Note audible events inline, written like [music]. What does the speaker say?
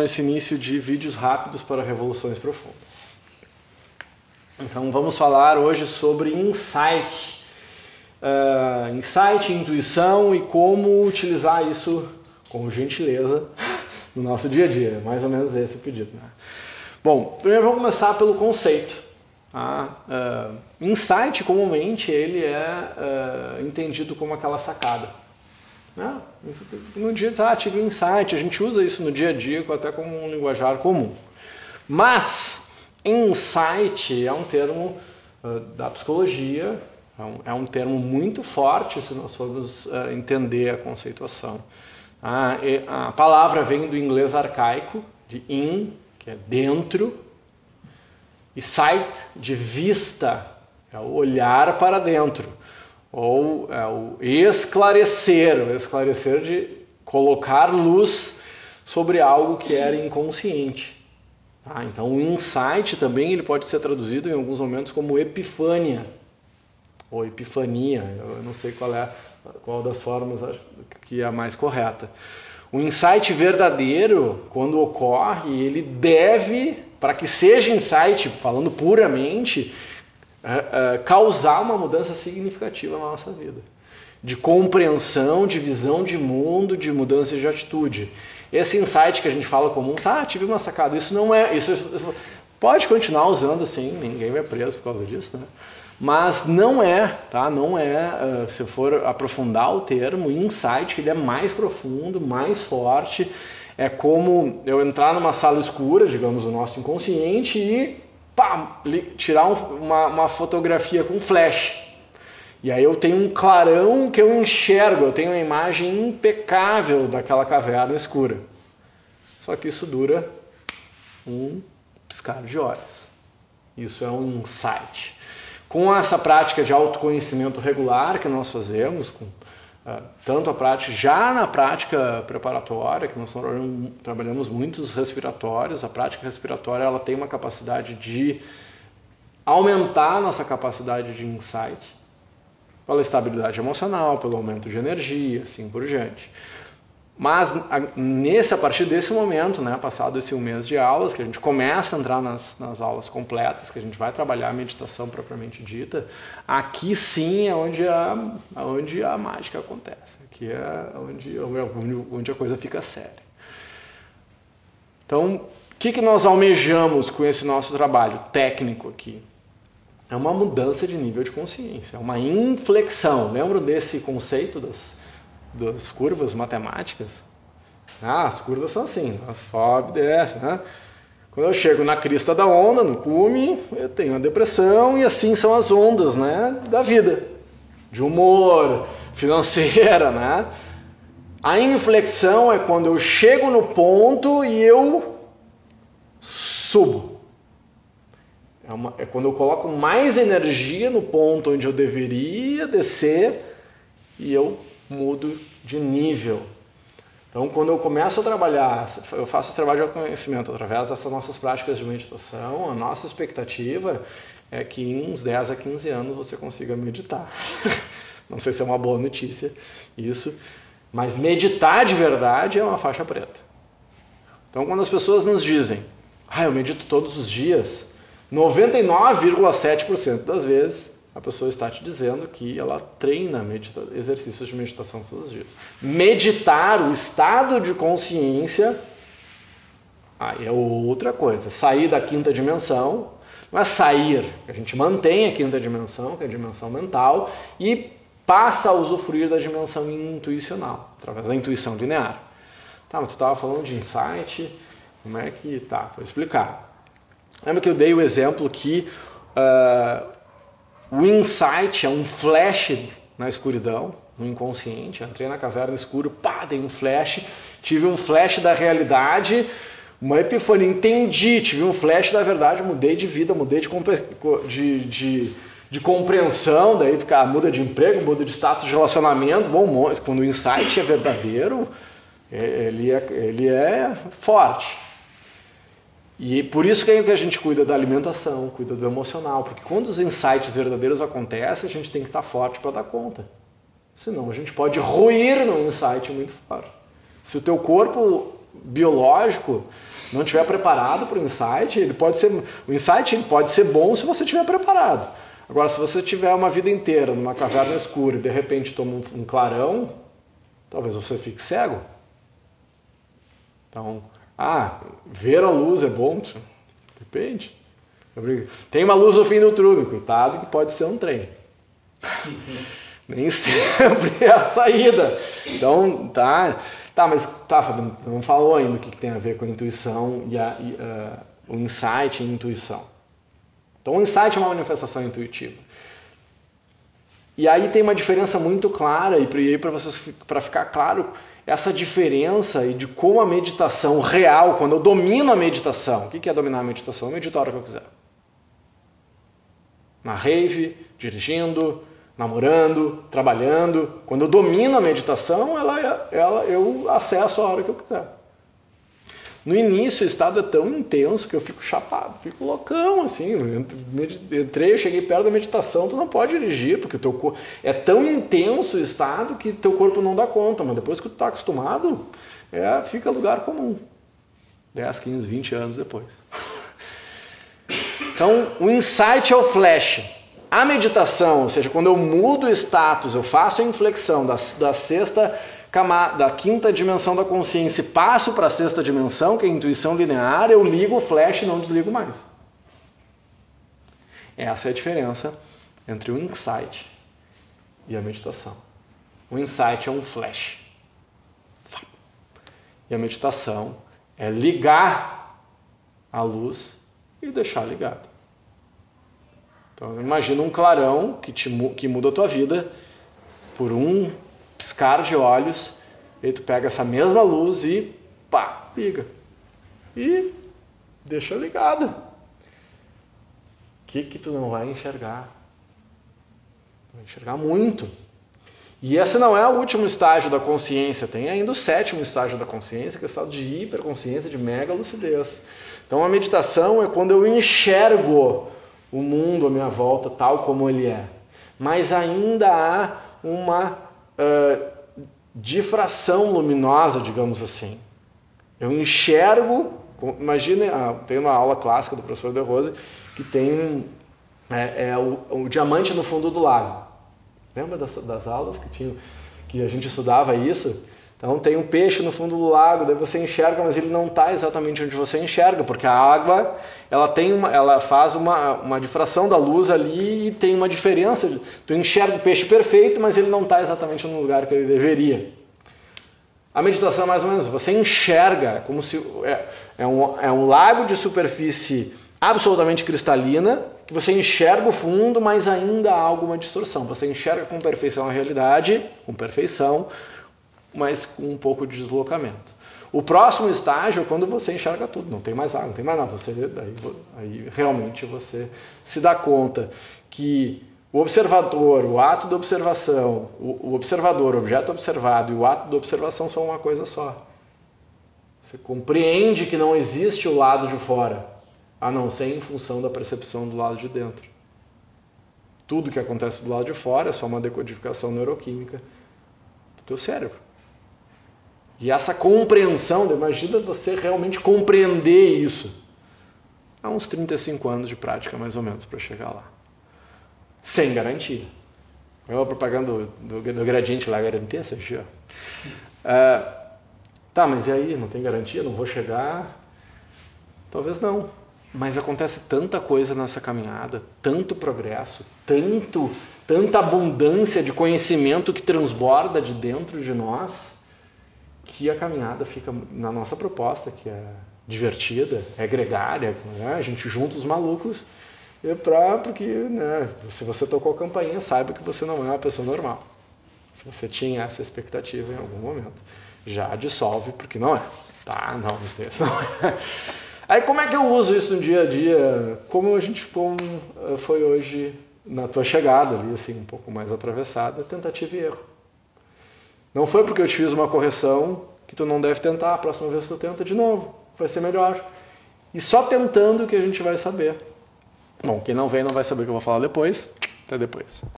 então esse início de vídeos rápidos para revoluções profundas. Então vamos falar hoje sobre insight. Uh, insight, intuição e como utilizar isso com gentileza no nosso dia a dia. Mais ou menos esse é o pedido. Né? Bom, primeiro vamos começar pelo conceito. Tá? Uh, insight, comumente, ele é uh, entendido como aquela sacada. Né? No dia, ah, tive um insight, a gente usa isso no dia a dia até como um linguajar comum. Mas, insight é um termo uh, da psicologia, é um, é um, termo muito forte se nós formos entender a conceituação. Ah, a palavra vem do inglês arcaico, de in, que é dentro, e sight, de vista, é olhar para dentro. Ou é o esclarecer, o esclarecer de colocar luz sobre algo que era inconsciente. Tá? Então, o insight também ele pode ser traduzido em alguns momentos como epifânia ou epifania. Eu não sei qual é qual das formas que é a mais correta. O insight verdadeiro, quando ocorre, ele deve, para que seja insight, falando puramente, causar uma mudança significativa na nossa vida. De compreensão, de visão de mundo, de mudança de atitude. Esse insight que a gente fala comum, ah, tive uma sacada, isso não é. Isso, isso pode continuar usando assim, ninguém vai preso por causa disso, né? Mas não é, tá? Não é, uh, se eu for aprofundar o termo, insight, ele é mais profundo, mais forte. É como eu entrar numa sala escura, digamos, o nosso inconsciente, e pá, tirar um, uma, uma fotografia com flash. E aí eu tenho um clarão que eu enxergo, eu tenho uma imagem impecável daquela caverna escura. Só que isso dura um piscar de olhos. Isso é um insight. Com essa prática de autoconhecimento regular que nós fazemos, com, tanto a prática, já na prática preparatória, que nós trabalhamos muitos respiratórios, a prática respiratória ela tem uma capacidade de aumentar a nossa capacidade de insight, pela estabilidade emocional, pelo aumento de energia, assim por diante. Mas a, nesse, a partir desse momento, né, passado esse um mês de aulas, que a gente começa a entrar nas, nas aulas completas, que a gente vai trabalhar a meditação propriamente dita, aqui sim é onde a, onde a mágica acontece, aqui é onde, onde a coisa fica séria. Então, o que, que nós almejamos com esse nosso trabalho técnico aqui? É uma mudança de nível de consciência, é uma inflexão. Lembram desse conceito das das curvas matemáticas. Ah, as curvas são assim, as sobe, desce, né? Quando eu chego na crista da onda, no cume, eu tenho a depressão e assim são as ondas, né, da vida, de humor, financeira, né? A inflexão é quando eu chego no ponto e eu subo. É, uma, é quando eu coloco mais energia no ponto onde eu deveria descer e eu mudo de nível. Então, quando eu começo a trabalhar, eu faço esse trabalho de conhecimento através dessas nossas práticas de meditação, a nossa expectativa é que em uns 10 a 15 anos você consiga meditar. [laughs] Não sei se é uma boa notícia isso, mas meditar de verdade é uma faixa preta. Então, quando as pessoas nos dizem, ah, eu medito todos os dias, 99,7% das vezes a pessoa está te dizendo que ela treina exercícios de meditação todos os dias. Meditar, o estado de consciência, aí é outra coisa. Sair da quinta dimensão, não é sair, a gente mantém a quinta dimensão, que é a dimensão mental, e passa a usufruir da dimensão intuicional, através da intuição linear. Tá, mas tu estava falando de insight, como é que tá? Vou explicar. Lembra que eu dei o exemplo que uh, o insight é um flash na escuridão, no inconsciente. entrei na caverna escura, pá, dei um flash, tive um flash da realidade, uma epifania, entendi, tive um flash da verdade, mudei de vida, mudei de, de, de, de compreensão, daí cara, muda de emprego, muda de status de relacionamento. Bom, quando o insight é verdadeiro, é, ele é, ele é forte. E por isso que, é que a gente cuida da alimentação, cuida do emocional, porque quando os insights verdadeiros acontecem, a gente tem que estar forte para dar conta. Senão a gente pode ruir no insight muito forte. Se o teu corpo biológico não estiver preparado para o insight, ele pode ser o insight ele pode ser bom se você estiver preparado. Agora, se você tiver uma vida inteira numa caverna escura e de repente toma um clarão, talvez você fique cego. Então, ah, ver a luz é bom? Depende. Tem uma luz no fim do túnel, cuidado que pode ser um trem. [laughs] Nem sempre é a saída. Então, tá. Tá, mas tá, não falou ainda o que, que tem a ver com a intuição e, a, e uh, o insight e intuição. Então, o insight é uma manifestação intuitiva. E aí tem uma diferença muito clara, e para vocês para ficar claro essa diferença e de como a meditação real, quando eu domino a meditação, o que é dominar a meditação? Eu medito a hora que eu quiser. Na rave, dirigindo, namorando, trabalhando. Quando eu domino a meditação, ela, ela, eu acesso a hora que eu quiser. No início o estado é tão intenso que eu fico chapado, fico loucão assim. Entrei, eu cheguei perto da meditação, tu não pode dirigir, porque teu corpo é tão intenso o estado que teu corpo não dá conta, mas depois que tu está acostumado, é, fica lugar comum. 10, 15, 20 anos depois. Então, o insight é o flash. A meditação, ou seja, quando eu mudo o status, eu faço a inflexão da, da sexta camada, da quinta dimensão da consciência e passo para a sexta dimensão, que é a intuição linear, eu ligo o flash e não desligo mais. Essa é a diferença entre o insight e a meditação. O insight é um flash. E a meditação é ligar a luz e deixar ligado. Então imagina um clarão que, te, que muda a tua vida por um piscar de olhos, e tu pega essa mesma luz e pá, liga. E deixa ligada. O que que tu não vai enxergar? Vai enxergar muito. E esse não é o último estágio da consciência, tem ainda o sétimo estágio da consciência, que é o estado de hiperconsciência, de mega lucidez. Então a meditação é quando eu enxergo o mundo à minha volta tal como ele é. Mas ainda há uma difração luminosa, digamos assim. Eu enxergo, imagine, ah, tem uma aula clássica do professor De Rose que tem é, é o, o, diamante no fundo do lago. Lembra das, das aulas que, que a gente estudava isso? Então tem um peixe no fundo do lago, daí você enxerga, mas ele não está exatamente onde você enxerga, porque a água ela tem uma, ela faz uma, uma difração da luz ali e tem uma diferença. Tu enxerga o peixe perfeito, mas ele não está exatamente no lugar que ele deveria. A meditação é mais ou menos, você enxerga como se é, é, um, é um lago de superfície absolutamente cristalina, que você enxerga o fundo, mas ainda há alguma distorção. Você enxerga com perfeição a realidade, com perfeição, mas com um pouco de deslocamento. O próximo estágio é quando você enxerga tudo, não tem mais água, não tem mais nada. Você, aí, aí realmente você se dá conta que o observador, o ato da observação, o, o observador, o objeto observado e o ato da observação são uma coisa só. Você compreende que não existe o lado de fora, a não ser em função da percepção do lado de dentro. Tudo que acontece do lado de fora é só uma decodificação neuroquímica do teu cérebro. E essa compreensão, imagina você realmente compreender isso. Há uns 35 anos de prática, mais ou menos, para chegar lá. Sem garantia. É a propaganda do, do, do gradiente lá, garantia, você uh, Tá, mas e aí? Não tem garantia? Não vou chegar? Talvez não. Mas acontece tanta coisa nessa caminhada, tanto progresso, tanto, tanta abundância de conhecimento que transborda de dentro de nós que a caminhada fica na nossa proposta, que é divertida, é gregária, né? a gente junta os malucos pra, porque né, se você tocou a campainha, saiba que você não é uma pessoa normal. Se você tinha essa expectativa em algum momento, já dissolve, porque não é. Tá? Não, isso não é. [laughs] Aí como é que eu uso isso no dia a dia? Como a gente como foi hoje na tua chegada ali, assim, um pouco mais atravessada, tentativa e erro. Não foi porque eu te fiz uma correção que tu não deve tentar, a próxima vez tu tenta de novo, vai ser melhor. E só tentando que a gente vai saber. Bom, quem não vem não vai saber o que eu vou falar depois. Até depois.